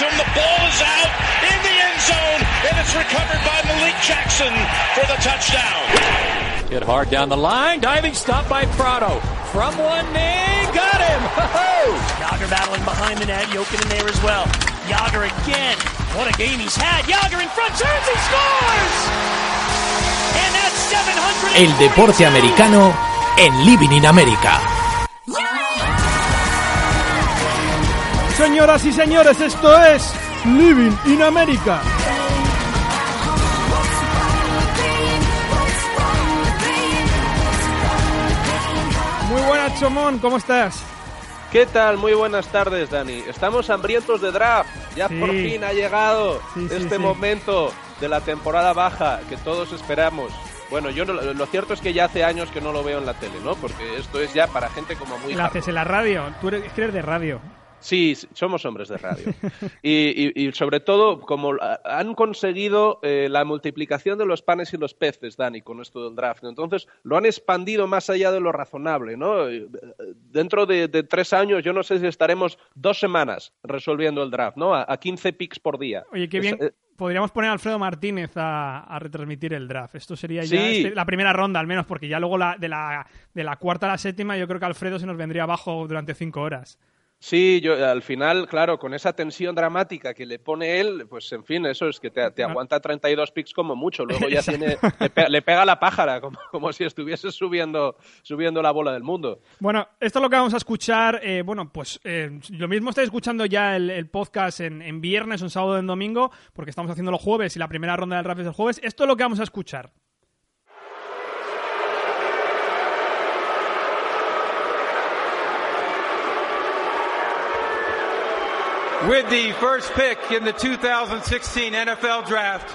to him. The ball is out in the end zone, and it's recovered by Malik Jackson for the touchdown. Hit hard down the line. Diving stop by Prado. From one knee. Got him. Ho-ho! Yager battling behind the net. Jokin in there as well. Yager again. What a game he's had. Yager in front. Turns. He scores! And that's 700. El deporte americano en Living in America. Señoras y señores, esto es Living in America. Muy buenas, Chomón, ¿cómo estás? ¿Qué tal? Muy buenas tardes, Dani. Estamos hambrientos de draft. Ya Sí. por fin ha llegado Sí, sí, este momento de la temporada baja que todos esperamos. Bueno, yo no- lo cierto es que ya hace años que no lo veo en la tele, ¿no? Porque esto es ya para gente como muy ¿La haces en la radio? Tú eres, eres de radio. Sí, somos hombres de radio. Y, y- y sobre todo, como han conseguido eh, la multiplicación de los panes y los peces, Dani, con esto del draft. Entonces, lo han expandido más allá de lo razonable, ¿no? Eh, Dentro de, de tres años, yo no sé si estaremos dos semanas resolviendo el draft, ¿no? A, a 15 picks por día. Oye, qué Es- bien. eh, Podríamos poner a Alfredo Martínez a, a retransmitir el draft. Esto sería ya Sí. este- la primera ronda, al menos, porque ya luego la, de, la, de la cuarta a la séptima, yo creo que Alfredo se nos vendría abajo durante cinco horas. Sí, yo al final, claro, con esa tensión dramática que le pone él, pues en fin, eso es que te, te aguanta 32 picks como mucho. Luego ya tiene, le, pe- le pega la pájara, como, como si estuviese subiendo, subiendo la bola del mundo. Bueno, esto es lo que vamos a escuchar. eh, bueno, pues eh, lo mismo estáis escuchando ya el, el podcast en, en viernes, un sábado, en domingo, porque estamos haciendo los jueves y la primera ronda del draft es el jueves. Esto es lo que vamos a escuchar. With the first pick in the 2016 NFL Draft,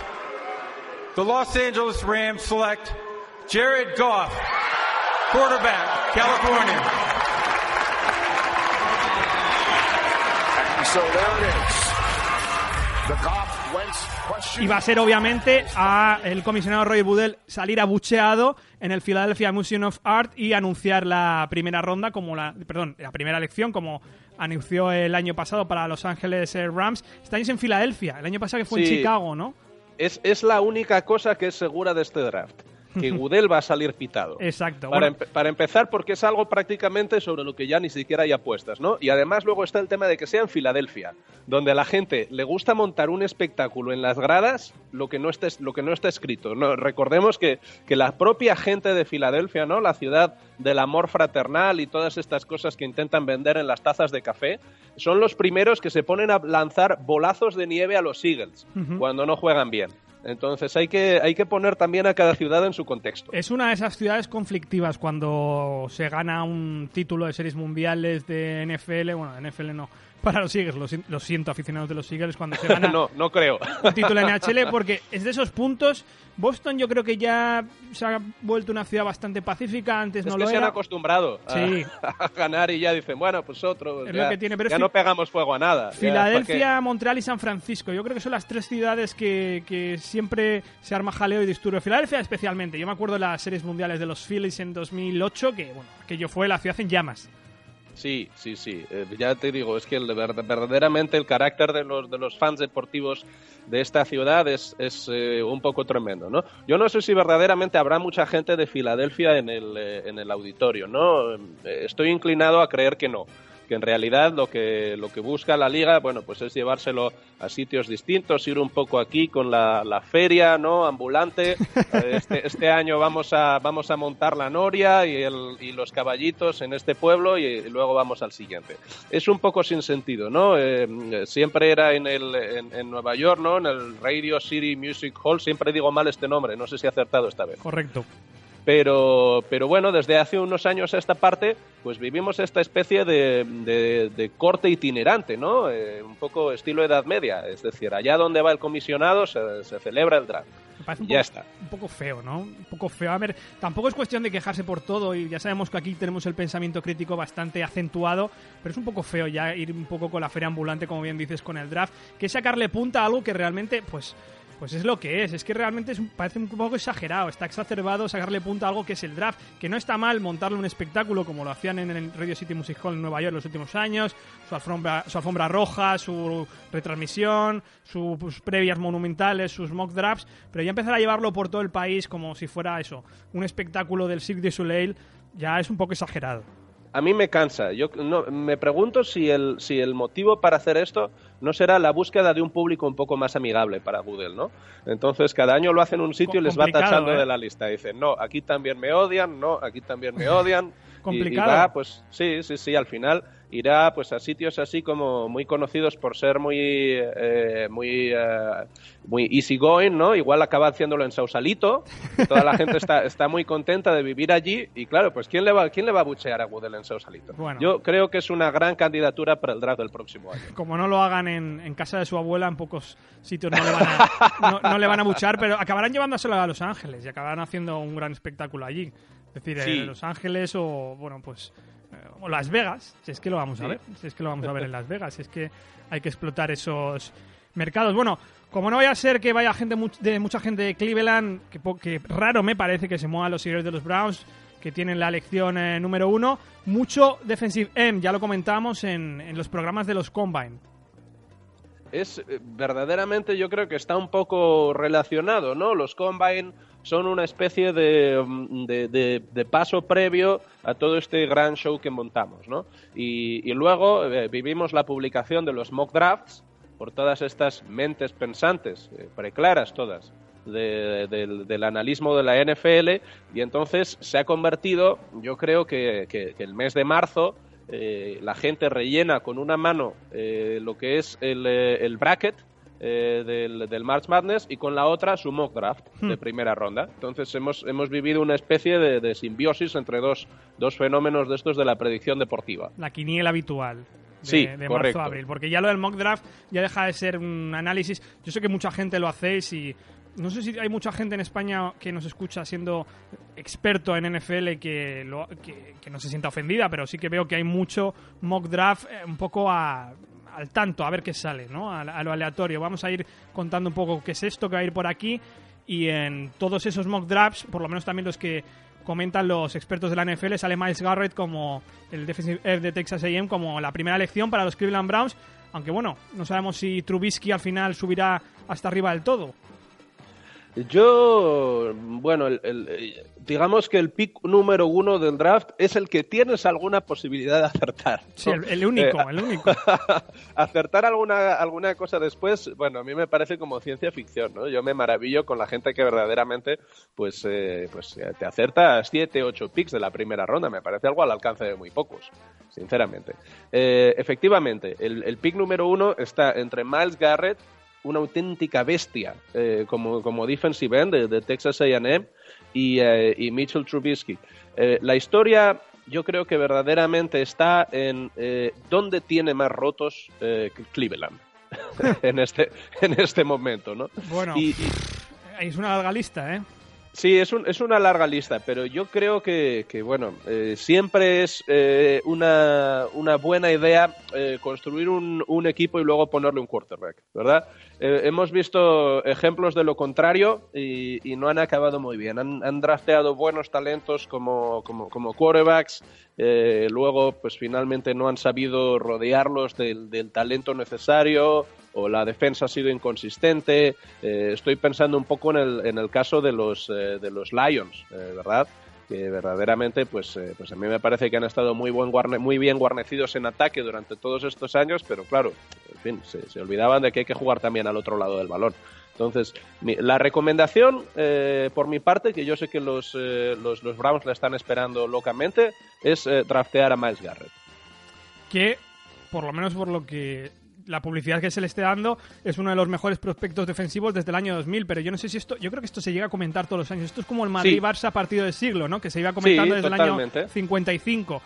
the Los Angeles Rams select Jared Goff, quarterback, California. So there it is. The Goff. Y va a ser, obviamente, a el comisionado Roy Budel salir abucheado en el Philadelphia Museum of Art y anunciar la primera ronda, como la, perdón, la primera elección, como anunció el año pasado para Los Ángeles eh, Rams. Este año es en Filadelfia, el año pasado que fue en. Chicago, ¿no? Es, es la única cosa que es segura de este draft, que Gudel va a salir pitado. Exacto. Para, bueno. empe- para empezar, porque es algo prácticamente sobre lo que ya ni siquiera hay apuestas, ¿no? Y además luego está el tema de que sea en Filadelfia, donde a la gente le gusta montar un espectáculo en las gradas, lo que no está, es- lo que no está escrito. ¿no? Recordemos que, que la propia gente de Filadelfia, ¿no? La ciudad del amor fraternal y todas estas cosas que intentan vender en las tazas de café, son los primeros que se ponen a lanzar bolazos de nieve a los Eagles cuando no juegan bien. Entonces hay que, hay que poner también a cada ciudad en su contexto. Es una de esas ciudades conflictivas cuando se gana un título de series mundiales de NFL, bueno, NFL no, para los Eagles, lo, si- lo siento aficionados de los Eagles, cuando se gana no, no creo. un título en NHL, porque es de esos puntos, Boston yo creo que ya se ha vuelto una ciudad bastante pacífica, antes Es no que lo se han acostumbrado a, Sí. a ganar y ya dicen, bueno, pues otro. Es ya lo que tiene, pero ya no pegamos fuego a nada. Filadelfia, Montreal y San Francisco. Yo creo que son las tres ciudades que, que siempre se arma jaleo y disturbio. Filadelfia especialmente. Yo me acuerdo de las series mundiales de los Phillies en 2008, que bueno, aquello fue la ciudad en llamas. Sí, sí, sí. Eh, ya te digo, es que el- ver- verdaderamente el carácter de los, de los fans deportivos de esta ciudad es, es eh, un poco tremendo, ¿no? Yo no sé si verdaderamente habrá mucha gente de Filadelfia en el, eh, en el auditorio, ¿no? Eh, Estoy inclinado a creer que no. Que en realidad lo que, lo que busca la liga, bueno, pues es llevárselo a sitios distintos, ir un poco aquí con la, la feria, ¿no? Ambulante. Este, este, año vamos a, vamos a montar la noria y, el, y los caballitos en este pueblo y, luego vamos al siguiente. Es un poco sin sentido, ¿no? Eh, siempre era en, el, en, Nueva York, ¿no? En el Radio City Music Hall, siempre digo mal este nombre, no sé si he acertado esta vez. Correcto. Pero, pero bueno, desde hace unos años a esta parte, pues vivimos esta especie de, de, corte itinerante, ¿no? Eh, un poco estilo Edad Media. Es decir, allá donde va el comisionado se, se celebra el draft. un ya poco, está. Un poco feo, ¿no? Un poco feo. A ver, tampoco es cuestión de quejarse por todo y ya sabemos que aquí tenemos el pensamiento crítico bastante acentuado, pero es un poco feo ya ir un poco con la feria ambulante, como bien dices, con el draft, que es sacarle punta a algo que realmente, pues pues es lo que es, es que realmente es, parece un poco exagerado, está exacerbado sacarle punta a algo que es el draft, que no está mal montarle un espectáculo como lo hacían en el Radio City Music Hall en Nueva York los últimos años, su alfombra, su alfombra roja, su retransmisión, sus previas monumentales, sus mock drafts, pero ya empezar a llevarlo por todo el país como si fuera eso, un espectáculo del Cirque du Soleil, ya es un poco exagerado a mí me cansa. Yo no, me pregunto si el, si el motivo para hacer esto no será la búsqueda de un público un poco más amigable para Google, ¿no? Entonces, cada año lo hacen en un sitio y les va tachando ¿eh? de la lista. Dicen, no, aquí también me odian, no, aquí también me odian. Complicado. Y, va, pues sí, sí, sí, al final irá pues a sitios así como muy conocidos por ser muy eh, muy eh, muy easy going, ¿no? Igual acaba haciéndolo en Sausalito, toda la gente está, está muy contenta de vivir allí y claro, pues quién le va quién le va a buchear a Woodell en Sausalito. Bueno. Yo creo que es una gran candidatura para el draft del próximo año. Como no lo hagan en, en casa de su abuela, en pocos sitios no le van a, no, le van a buchar, pero acabarán llevándoselo a Los Ángeles y acabarán haciendo un gran espectáculo allí. Es decir, en Los Ángeles o, bueno, pues eh, o Las Vegas, si es que lo vamos a ver, si es que lo vamos a ver en Las Vegas, si es que hay que explotar esos mercados. Bueno, como no vaya a ser que vaya gente de mucha gente de Cleveland, que, raro me parece que se muevan los seguidores de los Browns, que tienen la elección eh, número uno, mucho defensive M, ya lo comentamos en, en los programas de los Combine es eh, verdaderamente yo creo que está un poco relacionado, ¿no? Los Combine son una especie de, mm, de, paso previo a todo este gran show que montamos, ¿no? Y, luego eh, vivimos la publicación de los mock drafts por todas estas mentes pensantes, eh, preclaras todas, del analismo de la NFL y entonces se ha convertido, yo creo que, que el mes de marzo eh, la gente rellena con una mano lo que es el, eh, bracket del, del, March Madness y con la otra su mock draft de hmm. primera ronda. Entonces hemos, hemos vivido una especie de, simbiosis entre dos, dos, fenómenos de estos de la predicción deportiva. La quiniela habitual. De, sí, de marzo a abril, porque ya lo del mock draft ya deja de ser un análisis. Yo sé que mucha gente lo hacéis y no sé si hay mucha gente en España que nos escucha siendo experto en NFL que, que, no se sienta ofendida, pero sí que veo que hay mucho mock draft eh, un poco al tanto, a ver qué sale, ¿no? A, lo aleatorio. Vamos a ir contando un poco qué es esto que va a ir por aquí y en todos esos mock drafts, por lo menos también los que comentan los expertos de la NFL, sale Miles Garrett como el defensive de Texas A&M como la primera elección para los Cleveland Browns, aunque bueno, no sabemos si Trubisky al final subirá hasta arriba del todo. Yo, bueno, digamos que el pick número uno del draft es el que tienes alguna posibilidad de acertar. Sí, el, único, el único. acertar alguna, alguna cosa después, bueno, a mí me parece como ciencia ficción, ¿no? Yo me maravillo con la gente que verdaderamente, pues, eh, pues eh, te acerta siete, ocho picks de la primera ronda. Me parece algo al alcance de muy pocos, sinceramente. Eh, efectivamente, el, el pick número uno está entre Miles Garrett una auténtica bestia eh, como, como defensive end de, Texas A&M y, eh, y, Mitchell Trubisky. Eh, la historia yo creo que verdaderamente está en dónde tiene más rotos Cleveland en, este, en este momento, ¿no? Bueno, y, es una larga lista, ¿eh? Sí, es, un, es una larga lista, pero yo creo que, que bueno, eh, siempre es eh, una, una, buena idea eh, construir un, un, equipo y luego ponerle un quarterback, ¿verdad? hemos visto ejemplos de lo contrario y, y no han acabado muy bien. Han, han drafteado buenos talentos como, como, como quarterbacks, luego pues finalmente no han sabido rodearlos del, del talento necesario o la defensa ha sido inconsistente. Eh, estoy pensando un poco en el, en el caso de los, eh, de los Lions, eh, ¿verdad? que verdaderamente, pues, pues a mí me parece que han estado muy, buen guarne muy bien guarnecidos en ataque durante todos estos años, pero claro, en fin, se, olvidaban de que hay que jugar también al otro lado del balón. Entonces, la recomendación, eh, por mi parte, que yo sé que los, los, los Browns la están esperando locamente, es eh, draftear a Miles Garrett. que, por lo menos por lo que la publicidad que se le esté dando, es uno de los mejores prospectos defensivos desde el año 2000, pero yo no sé si esto, yo creo que esto se llega a comentar todos los años. Esto es como el Madrid-Barça partido del siglo, ¿no? Que se iba comentando Sí, desde totalmente. el año 55.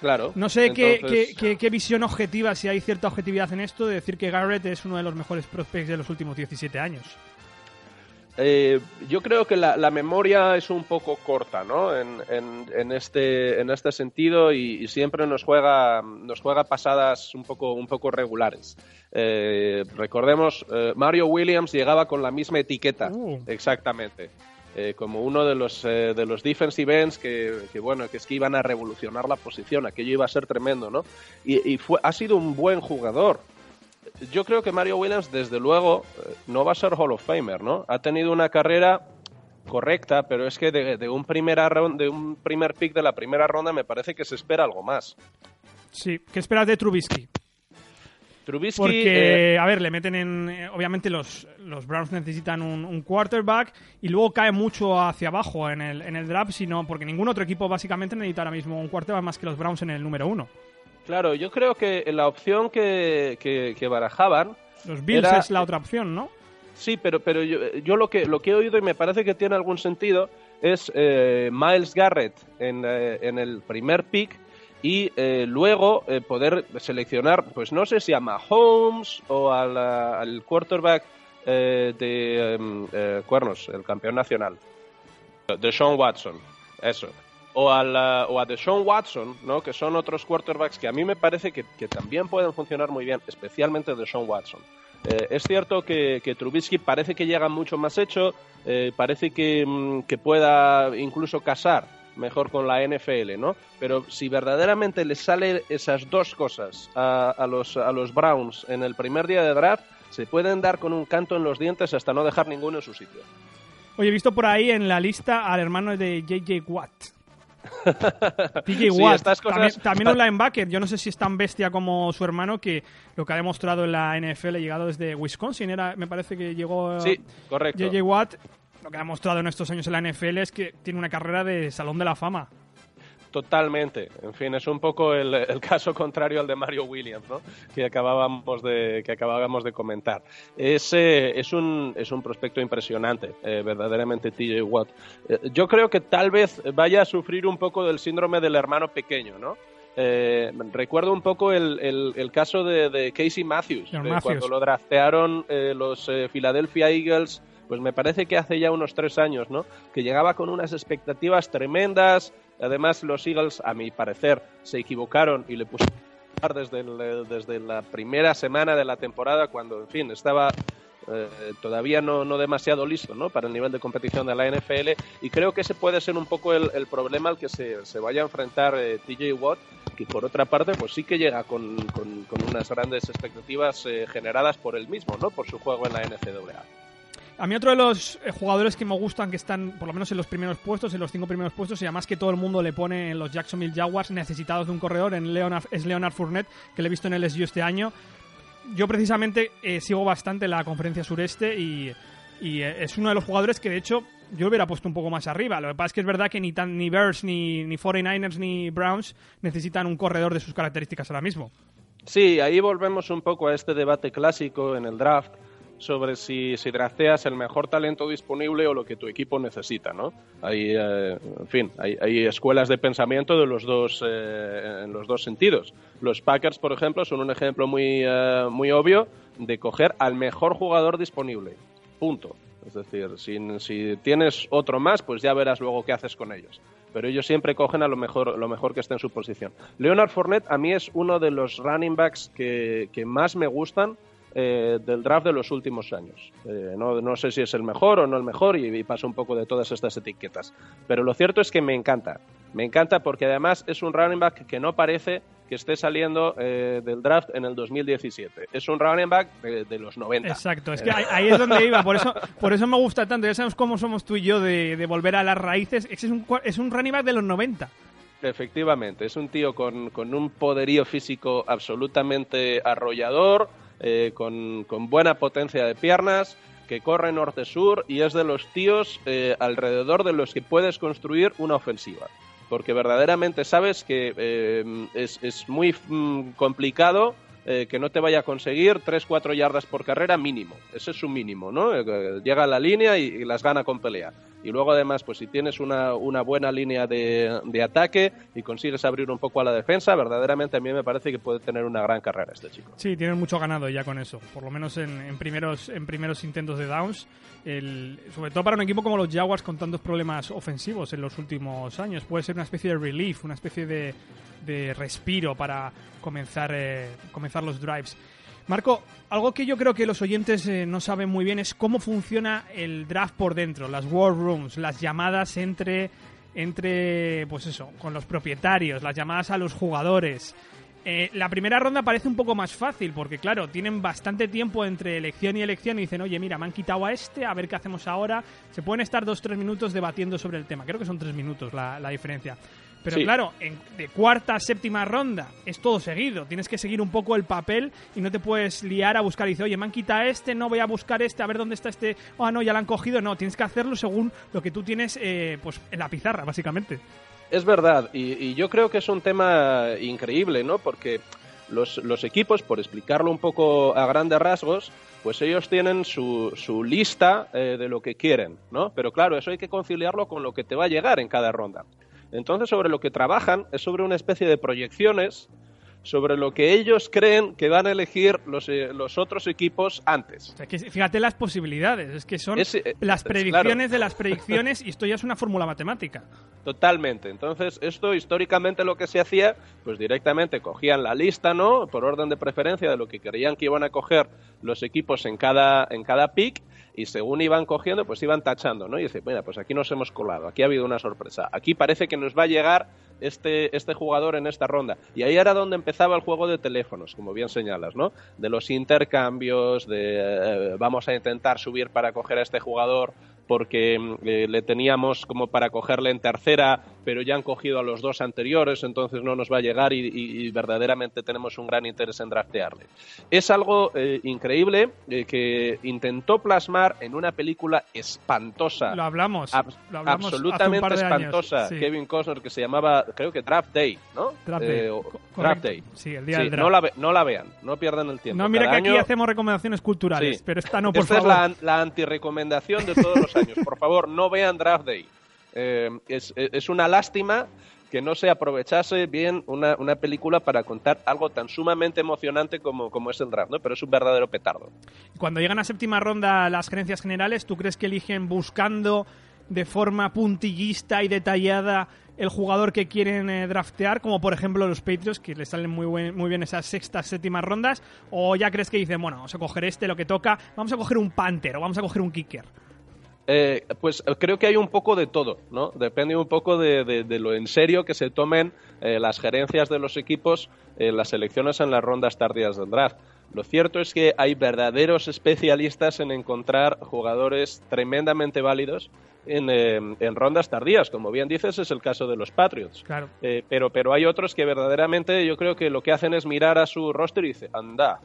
Claro. No sé qué, qué, qué- qué visión objetiva, si hay cierta objetividad en esto, de decir que Garrett es uno de los mejores prospects de los últimos 17 años. Eh, yo creo que la, la memoria es un poco corta, ¿no? En, en- en este, en este sentido y, y siempre nos juega, nos juega pasadas un poco, un poco regulares. Eh, recordemos, eh, Mario Williams llegaba con la misma etiqueta, Uh. exactamente. eh, como uno de los, eh, de los defensive ends que, que, bueno, que es que iban a revolucionar la posición, aquello iba a ser tremendo, ¿no? Y, y fue, ha sido un buen jugador, yo creo que Mario Williams, desde luego, eh, no va a ser Hall of Famer, ¿no? Ha tenido una carrera correcta, pero es que de, de un, primera de un primer pick de la primera ronda me parece que se espera algo más. Sí, ¿qué esperas de Trubisky? Trubisky, Porque, eh, a ver, le meten en. eh, obviamente, los, los Browns necesitan un, un quarterback y luego cae mucho hacia abajo en el, en el draft, sino porque ningún otro equipo básicamente necesita ahora mismo un quarterback más que los Browns en el número uno. Claro, yo creo que la opción que, que- que barajaban... Los Bills Era- es la otra opción, ¿no? Sí, pero, pero yo, yo lo, que, lo que he oído y me parece que tiene algún sentido es eh, Miles Garrett en, eh, en el primer pick y eh, luego eh, poder seleccionar, pues no sé si a Mahomes o al, al quarterback eh, de em, eh, Cuernos, el campeón nacional, de Sean Watson, eso. O, al, ah, o a Deshaun Watson, ¿no? que son otros quarterbacks que a mí me parece que, que también pueden funcionar muy bien, especialmente Deshaun Watson. Eh, es cierto que, que Trubisky parece que llega mucho más hecho, eh, parece que, mm, que pueda incluso casar mejor con la NFL, ¿no? Pero si verdaderamente le salen esas dos cosas a, a los, a los Browns en el primer día de draft, se pueden dar con un canto en los dientes hasta no dejar ninguno en su sitio. Oye, he visto por ahí en la lista al hermano de JJ Watt. TJ Watt, cosas- también, también un linebacker. Yo no sé si es tan bestia como su hermano que lo que ha demostrado en la NFL, llegado desde Wisconsin, era, me parece que llegó Sí, correcto. JJ Watt. Lo que ha demostrado en estos años en la NFL es que tiene una carrera de salón de la fama. Totalmente. En fin, es un poco el, el caso contrario al de Mario Williams, ¿no? Que acabábamos de, que acabábamos de comentar. Es, eh, es, un, es un prospecto impresionante, eh, verdaderamente TJ Watt. Eh, yo creo que tal vez vaya a sufrir un poco del síndrome del hermano pequeño, ¿no? Eh, recuerdo un poco el, el- el caso de, de Casey Matthews, cuando lo draftearon eh, los eh, Philadelphia Eagles, pues me parece que hace ya unos tres años, ¿no? Que llegaba con unas expectativas tremendas. Además, los Eagles, a mi parecer, se equivocaron y le pusieron desde, el- desde la primera semana de la temporada, cuando, en fin, estaba eh, todavía no, no demasiado listo ¿no? para el nivel de competición de la NFL y creo que ese puede ser un poco el, el problema al que se, se vaya a enfrentar eh, TJ Watt que por otra parte pues sí que llega con, con- con unas grandes expectativas eh, generadas por él mismo, ¿no? por su juego en la NCAA. A mí otro de los eh, jugadores que me gustan, que están por lo menos en los primeros puestos, en los cinco primeros puestos, y además que todo el mundo le pone en los Jacksonville Jaguars necesitados de un corredor, en Leonard, es Leonard Fournette, que le he visto en el LSU este año. Yo precisamente eh, sigo bastante la conferencia sureste y, eh, es uno de los jugadores que de hecho yo hubiera puesto un poco más arriba. Lo que pasa es que es verdad que ni, tan, ni Bears, ni, ni 49ers, ni Browns necesitan un corredor de sus características ahora mismo. Sí, ahí volvemos un poco a este debate clásico en el draft sobre si, si drafteas el mejor talento disponible o lo que tu equipo necesita, ¿no? Hay, eh, en fin, hay, escuelas de pensamiento de los dos, eh, en los dos sentidos. Los Packers, por ejemplo, son un ejemplo muy, eh, muy obvio de coger al mejor jugador disponible. Punto. Es decir, si, si tienes otro más, pues ya verás luego qué haces con ellos. Pero ellos siempre cogen a lo mejor, lo mejor que esté en su posición. Leonard Fournette a mí es uno de los running backs que, que más me gustan eh, del draft de los últimos años. Eh, no, no, sé si es el mejor o no el mejor y, y paso un poco de todas estas etiquetas. Pero lo cierto es que me encanta. Me encanta porque además es un running back que no parece que esté saliendo eh, del draft en el 2017. Es un running back de, de los 90. Exacto, es que ahí, ahí, es donde iba, por eso, por eso me gusta tanto. Ya sabemos cómo somos tú y yo de, de volver a las raíces. Es un, es un running back de los 90. Efectivamente, es un tío con, con un poderío físico absolutamente arrollador, eh, con, con, buena potencia de piernas, que corre norte-sur y es de los tíos eh, alrededor de los que puedes construir una ofensiva. Porque verdaderamente sabes que eh, es, muy mm, complicado que no te vaya a conseguir 3-4 yardas por carrera mínimo. Ese es su mínimo, ¿no? Llega a la línea y, y, las gana con pelea. Y luego además, pues si tienes una, una buena línea de, de, ataque y consigues abrir un poco a la defensa, verdaderamente a mí me parece que puede tener una gran carrera este chico. Sí, tiene mucho ganado ya con eso, por lo menos en, en primeros, en primeros intentos de downs. El, sobre todo para un equipo como los Jaguars con tantos problemas ofensivos en los últimos años. Puede ser una especie de relief, una especie de, de respiro para comenzar, eh, comenzar los drives. Marco, algo que yo creo que los oyentes eh, no saben muy bien es cómo funciona el draft por dentro, las war rooms, las llamadas entre, entre pues eso, con los propietarios, las llamadas a los jugadores. Eh, la primera ronda parece un poco más fácil porque, claro, tienen bastante tiempo entre elección y elección y dicen, oye, mira, me han quitado a este, a ver qué hacemos ahora. Se pueden estar dos, tres minutos debatiendo sobre el tema. Creo que son tres minutos la, la diferencia. Pero sí. claro, en, de cuarta a séptima ronda es todo seguido. Tienes que seguir un poco el papel y no te puedes liar a buscar y dices, oye, me han quitado este, no voy a buscar este, a ver dónde está este. Oh, no, ya lo han cogido. No, tienes que hacerlo según lo que tú tienes eh, pues en la pizarra, básicamente. Es verdad, y, y, yo creo que es un tema increíble, ¿no? Porque los, los equipos, por explicarlo un poco a grandes rasgos, pues ellos tienen su, su lista eh, de lo que quieren, ¿no? Pero claro, eso hay que conciliarlo con lo que te va a llegar en cada ronda. Entonces, sobre lo que trabajan es sobre una especie de proyecciones sobre lo que ellos creen que van a elegir los, eh, los otros equipos antes. O sea, que fíjate las posibilidades, es que son es, eh, las predicciones claro. de las predicciones y esto ya es una fórmula matemática. Totalmente. Entonces, esto históricamente lo que se hacía, pues directamente cogían la lista, ¿no? Por orden de preferencia de lo que creían que iban a coger los equipos en cada, en cada pick y según iban cogiendo, pues iban tachando, ¿no? Y dice, mira, pues aquí nos hemos colado, aquí ha habido una sorpresa, aquí parece que nos va a llegar este, este jugador en esta ronda. Y ahí era donde empezaba el juego de teléfonos, como bien señalas, ¿no? De los intercambios, de eh, vamos a intentar subir para coger a este jugador porque eh, le teníamos como para cogerle en tercera, pero ya han cogido a los dos anteriores, entonces no nos va a llegar y, y, y verdaderamente tenemos un gran interés en draftearle. Es algo eh, increíble eh, que intentó plasmar en una película espantosa. Lo hablamos. Ab lo hablamos absolutamente espantosa. Sí. Kevin Costner, que se llamaba, creo que Draft Day, ¿no? Draft Day. Eh, draft Day. Sí, el día sí, del draft. No la, no la, vean, no pierdan el tiempo. No, mira Cada que año... aquí hacemos recomendaciones culturales, sí. pero esta no, por esta favor. es la, la antirecomendación de todos los años. Por favor, no vean Draft Day. Eh, es, es, una lástima que no se aprovechase bien una, una, película para contar algo tan sumamente emocionante como, como es el draft, ¿no? Pero es un verdadero petardo. Cuando llegan a séptima ronda las gerencias generales, ¿tú crees que eligen buscando de forma puntillista y detallada el jugador que quieren eh, draftear, como por ejemplo los Patriots, que les salen muy, buen, muy bien esas sextas, séptimas rondas? ¿O ya crees que dicen, bueno, vamos a coger este, lo que toca, vamos a coger un Panther o vamos a coger un Kicker? Eh, pues creo que hay un poco de todo, ¿no? Depende un poco de, de, de lo en serio que se tomen eh, las gerencias de los equipos en las elecciones en las rondas tardías del draft. Lo cierto es que hay verdaderos especialistas en encontrar jugadores tremendamente válidos en, eh, en, rondas tardías. Como bien dices, es el caso de los Patriots. Claro. Eh, pero, pero hay otros que verdaderamente yo creo que lo que hacen es mirar a su roster y dice, anda,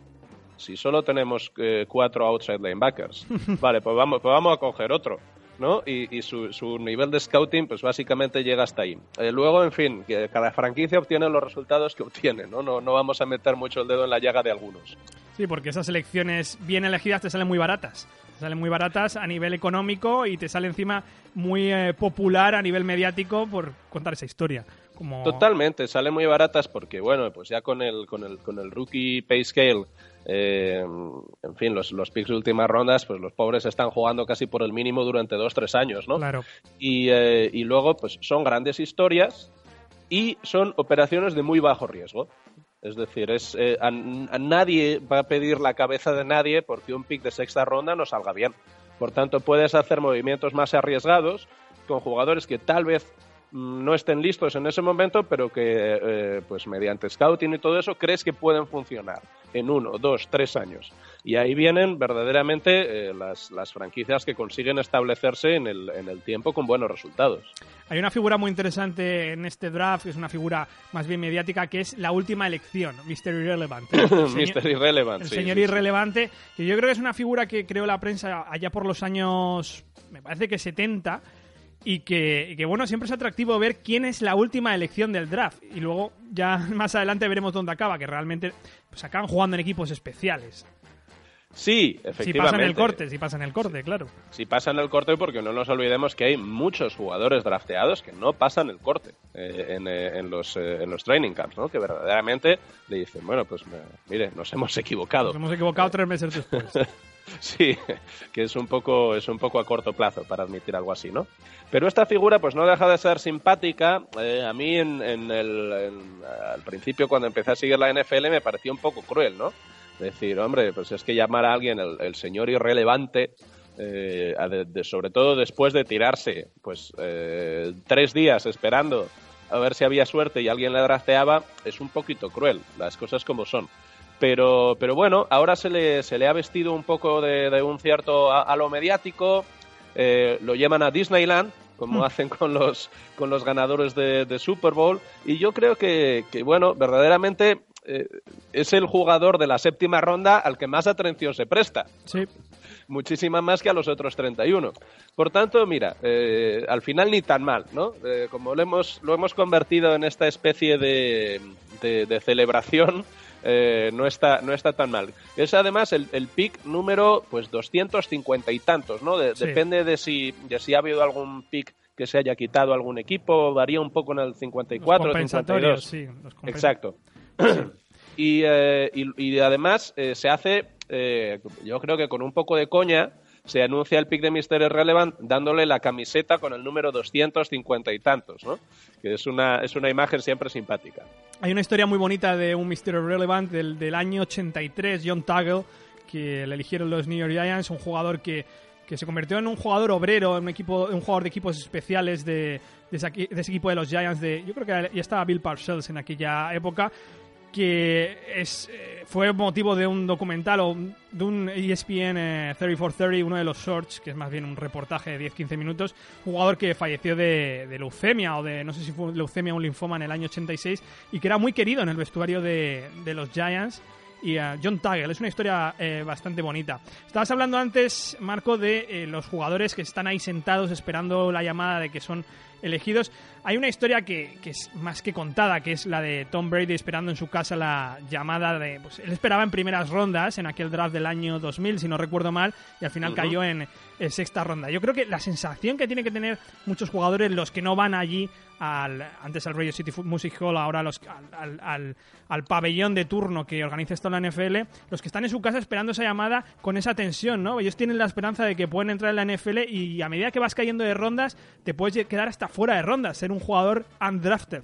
si solo tenemos eh, cuatro outside linebackers, vale, pues vamos, pues vamos a coger otro. ¿no? Y, y su, su, nivel de scouting, pues básicamente llega hasta ahí. Eh, luego, en fin, que cada franquicia obtiene los resultados que obtiene, ¿no? ¿no? No vamos a meter mucho el dedo en la llaga de algunos. Sí, porque esas elecciones bien elegidas te salen muy baratas. Te salen muy baratas a nivel económico y te sale encima muy eh, popular a nivel mediático por contar esa historia. Como... Totalmente, salen muy baratas porque, bueno, pues ya con el, con el, con el rookie pay scale eh, en fin, los, los picks de últimas rondas, pues los pobres están jugando casi por el mínimo durante dos, tres años, ¿no? Claro. Y, eh, y luego, pues son grandes historias y son operaciones de muy bajo riesgo. Es decir, es, eh, a, a nadie va a pedir la cabeza de nadie porque un pick de sexta ronda no salga bien. Por tanto, puedes hacer movimientos más arriesgados con jugadores que tal vez no estén listos en ese momento, pero que, eh, pues mediante scouting y todo eso, crees que pueden funcionar en uno, dos, tres años. Y ahí vienen verdaderamente eh, las, las franquicias que consiguen establecerse en el, en el tiempo con buenos resultados. Hay una figura muy interesante en este draft, que es una figura más bien mediática, que es la última elección, Mr. Irrelevant. El señor- Mr. Irrelevant, El sí, señor sí, sí. Irrelevante, que yo creo que es una figura que creó la prensa allá por los años, me parece que 70, y que, y que, bueno, siempre es atractivo ver quién es la última elección del draft. Y luego ya más adelante veremos dónde acaba, que realmente pues, acaban jugando en equipos especiales. Sí, Si efectivamente. pasan el corte, si pasan el corte, claro. Si pasan el corte, porque no nos olvidemos que hay muchos jugadores drafteados que no pasan el corte eh, en, eh, en los, eh, en los training camps, ¿no? Que verdaderamente le dicen, bueno, pues mire, nos hemos equivocado. Nos hemos equivocado tres meses después. Sí, que es un poco es un poco a corto plazo para admitir algo así, ¿no? Pero esta figura pues no deja de ser simpática. Eh, a mí en, en el, en- al principio cuando empecé a seguir la NFL me pareció un poco cruel, ¿no? Decir, hombre, pues es que llamar a alguien el, señor irrelevante, eh, sobre todo después de tirarse pues eh, tres días esperando a ver si había suerte y alguien le drafteaba, es un poquito cruel, las cosas como son. Pero, pero bueno, ahora se le, se le ha vestido un poco de, de un cierto a- halo mediático, eh, lo llevan a Disneyland, como hacen con los, con los ganadores de, de Super Bowl, y yo creo que, que, bueno, verdaderamente eh, es el jugador de la séptima ronda al que más atención se presta Sí. muchísima más que a los otros 31. Por tanto, mira, eh, al final ni tan mal, ¿no? Eh, como lo hemos, lo hemos convertido en esta especie de, de- de celebración, eh, no, está, no está tan mal. Es además el, el pick número pues 250 y tantos, ¿no? De- Sí. Depende de si, de si ha habido algún pick que se haya quitado algún equipo, varía un poco en el 54, Los compensatorios, 52. sí, los Exacto. y, eh, y, y además eh, se hace, eh, yo creo que con un poco de coña, se anuncia el pick de Mr. Irrelevant dándole la camiseta con el número 250 y tantos, ¿no? Que es una, es una imagen siempre simpática. Hay una historia muy bonita de un Mr. Relevant del, del año 83, John Tuggle, que le eligieron los New York Giants, un jugador que, que se convirtió en un jugador obrero, en un, equipo, un jugador de equipos especiales de, de ese equipo de los Giants. De, yo creo que ya estaba Bill Parcells en aquella época, que es, eh, fue motivo de un documental o de un ESPN eh, 3430, uno de los shorts, que es más bien un reportaje de 10-15 minutos, jugador que falleció de, leucemia o de, no sé si fue leucemia o un linfoma en el año 86 y que era muy querido en el vestuario de, los Giants. Y eh, John Tuggle, es una historia eh, bastante bonita. Estabas hablando antes, Marco, de los jugadores que están ahí sentados esperando la llamada de que son elegidos. Hay una historia que, que es más que contada, que es la de Tom Brady esperando en su casa la llamada de... Pues él esperaba en primeras rondas en aquel draft del año 2000, si no recuerdo mal, y al final cayó en, sexta ronda. Yo creo que la sensación que tiene que tener muchos jugadores, los que no van allí al antes al Radio City Music Hall, ahora los, al, al- al- al pabellón de turno que organiza esto la NFL, los que están en su casa esperando esa llamada con esa tensión, ¿no? Ellos tienen la esperanza de que pueden entrar en la NFL y a medida que vas cayendo de rondas, te puedes quedar hasta fuera de rondas, ser un jugador undrafted.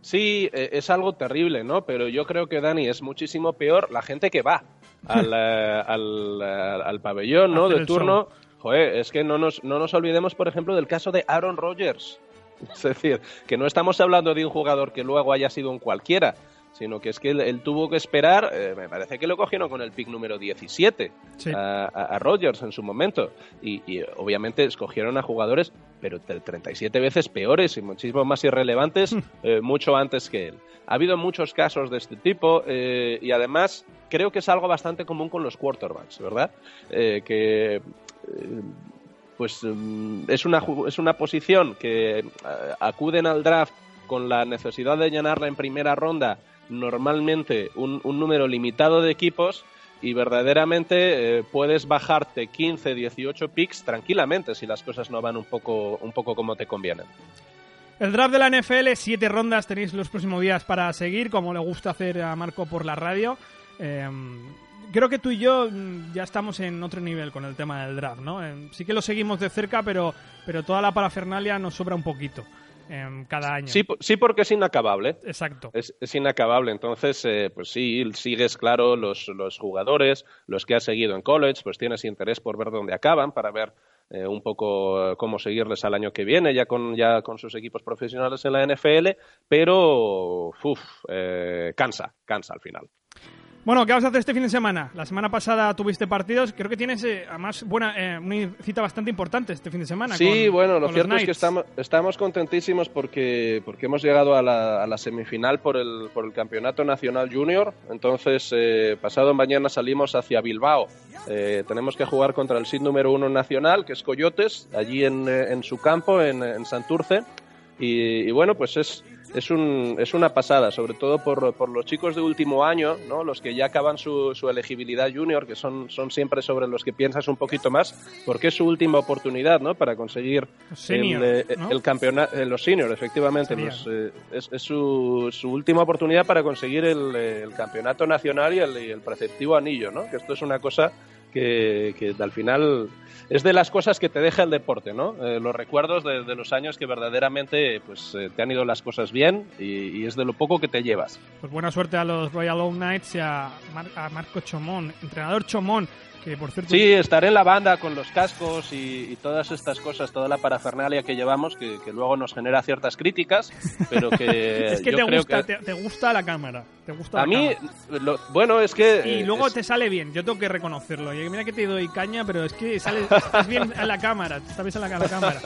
Sí, eh, es algo terrible, ¿no? Pero yo creo que, Dani, es muchísimo peor la gente que va al, eh, al, eh, al pabellón, ¿no? De turno. Joder, es que no nos, no nos olvidemos, por ejemplo, del caso de Aaron Rodgers. Es decir, que no estamos hablando de un jugador que luego haya sido un cualquiera, sino que es que él, él tuvo que esperar, eh, me parece que lo cogieron con el pick número 17 Sí. a, a- Rodgers en su momento. Y, y, obviamente escogieron a jugadores, pero tre- 37 veces peores y muchísimo más irrelevantes, eh, mucho antes que él. Ha habido muchos casos de este tipo eh, y además creo que es algo bastante común con los quarterbacks, ¿verdad? Eh, que. eh, pues mm, es una, es una posición que eh, acuden al draft con la necesidad de llenarla en primera ronda normalmente un, un número limitado de equipos y verdaderamente eh, puedes bajarte 15, 18 picks tranquilamente si las cosas no van un poco, un poco como te convienen. El draft de la NFL, siete rondas tenéis los próximos días para seguir, como le gusta hacer a Marco por la radio. Eh, creo que tú y yo mm, ya estamos en otro nivel con el tema del draft, ¿no? Eh, sí que lo seguimos de cerca, pero, pero toda la parafernalia nos sobra un poquito. Em, cada año. Sí, sí, porque es inacabable. Exacto. Es, es inacabable. Entonces, eh, pues sí, sigues, claro, los, los jugadores, los que has seguido en college, pues tienes interés por ver dónde acaban, para ver eh, un poco cómo seguirles al año que viene, ya con, ya con sus equipos profesionales en la NFL, pero uf, eh, cansa, cansa al final. Bueno, ¿qué vas a hacer este fin de semana? La semana pasada tuviste partidos, creo que tienes eh, además buena, eh, una cita bastante importante este fin de semana. Sí, con- bueno, lo con cierto es que estamos, estamos contentísimos porque, porque hemos llegado a la, a la semifinal por el, por el Campeonato Nacional Junior. Entonces, eh, pasado mañana salimos hacia Bilbao. Eh, tenemos que jugar contra el SID número uno nacional, que es Coyotes, allí en, eh, en su campo, en, en Santurce. Y, y bueno, pues es, es, un, es una pasada, sobre todo por, por los chicos de último año, ¿no? los que ya acaban su, su elegibilidad junior, que son, son siempre sobre los que piensas un poquito más, porque es su última oportunidad ¿no? para conseguir senior, el, eh, ¿no? el campeonato, eh, los senior, efectivamente. Los, eh, es es su, su última oportunidad para conseguir el, el campeonato nacional y el, y el preceptivo anillo, ¿no? que esto es una cosa que, que al final es de las cosas que te deja el deporte, ¿no? Eh, los recuerdos de, de los años que verdaderamente pues, eh, te han ido las cosas bien y, y es de lo poco que te llevas. Pues buena suerte a los Royal Oak Knights y a, Mar- a Marco Chomón, entrenador Chomón, que por cierto... Sí, estaré en la banda con los cascos y, y todas estas cosas, toda la parafernalia que llevamos, que, que luego nos genera ciertas críticas, pero que es que yo te creo gusta, que te, te gusta la cámara. Te gusta a la mí, lo- bueno, es que Y eh, luego es- te sale bien, yo tengo que reconocerlo. Y mira que te doy caña, pero es que sale, estás bien a la cámara, estás bien a la, a la cámara.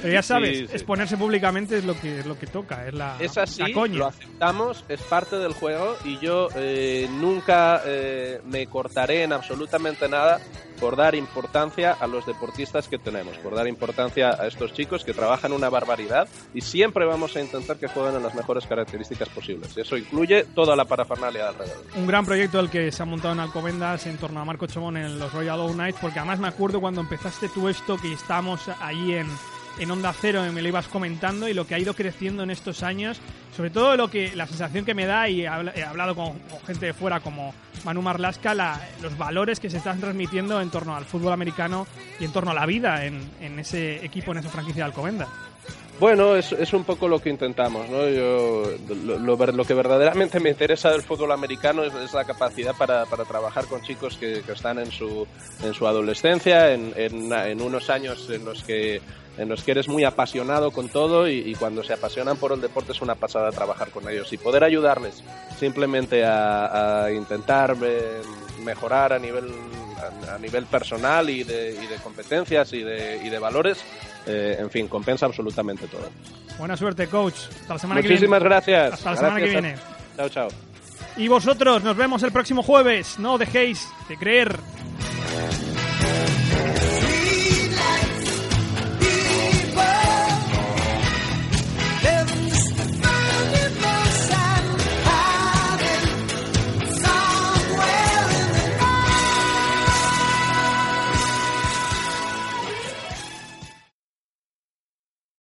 Pero ya sabes, Sí, sí. exponerse públicamente es lo que es lo que toca, es la, es así, la coña. lo aceptamos, es parte del juego y yo eh, nunca eh, me cortaré en absolutamente nada por dar importancia a los deportistas que tenemos, por dar importancia a estos chicos que trabajan una barbaridad y siempre vamos a intentar que jueguen en las mejores características posibles. Eso incluye toda la parafernalia de alrededor. Un gran proyecto el que se ha montado en Alcobendas en torno a Marco Chomón en los Royal Oak Knights, porque además me acuerdo cuando empezaste tú esto, que estábamos ahí en, en Onda Cero, me lo ibas comentando, y lo que ha ido creciendo en estos años, sobre todo lo que la sensación que me da, y he habla- he hablado con, con gente de fuera como Manu Marlasca, la- los valores que se están transmitiendo en torno al fútbol americano y en torno a la vida en, en ese equipo, en esa franquicia de Alcobendas. Bueno, es, un poco lo que intentamos, ¿no? Yo, lo, lo que verdaderamente me interesa del fútbol americano es, la capacidad para, trabajar con chicos que, están en su, en su adolescencia, en, unos años en los que en los que eres muy apasionado con todo y, cuando se apasionan por el deporte es una pasada trabajar con ellos y poder ayudarles simplemente a, a intentar eh, mejorar a nivel a, a nivel personal y de, y de competencias y de, y de valores eh, en fin, compensa absolutamente todo. Buena suerte, coach. Hasta la semana Muchísimas que viene. gracias. Hasta la semana que viene. Chao, chao. Y vosotros, nos vemos el próximo jueves. No dejéis de creer.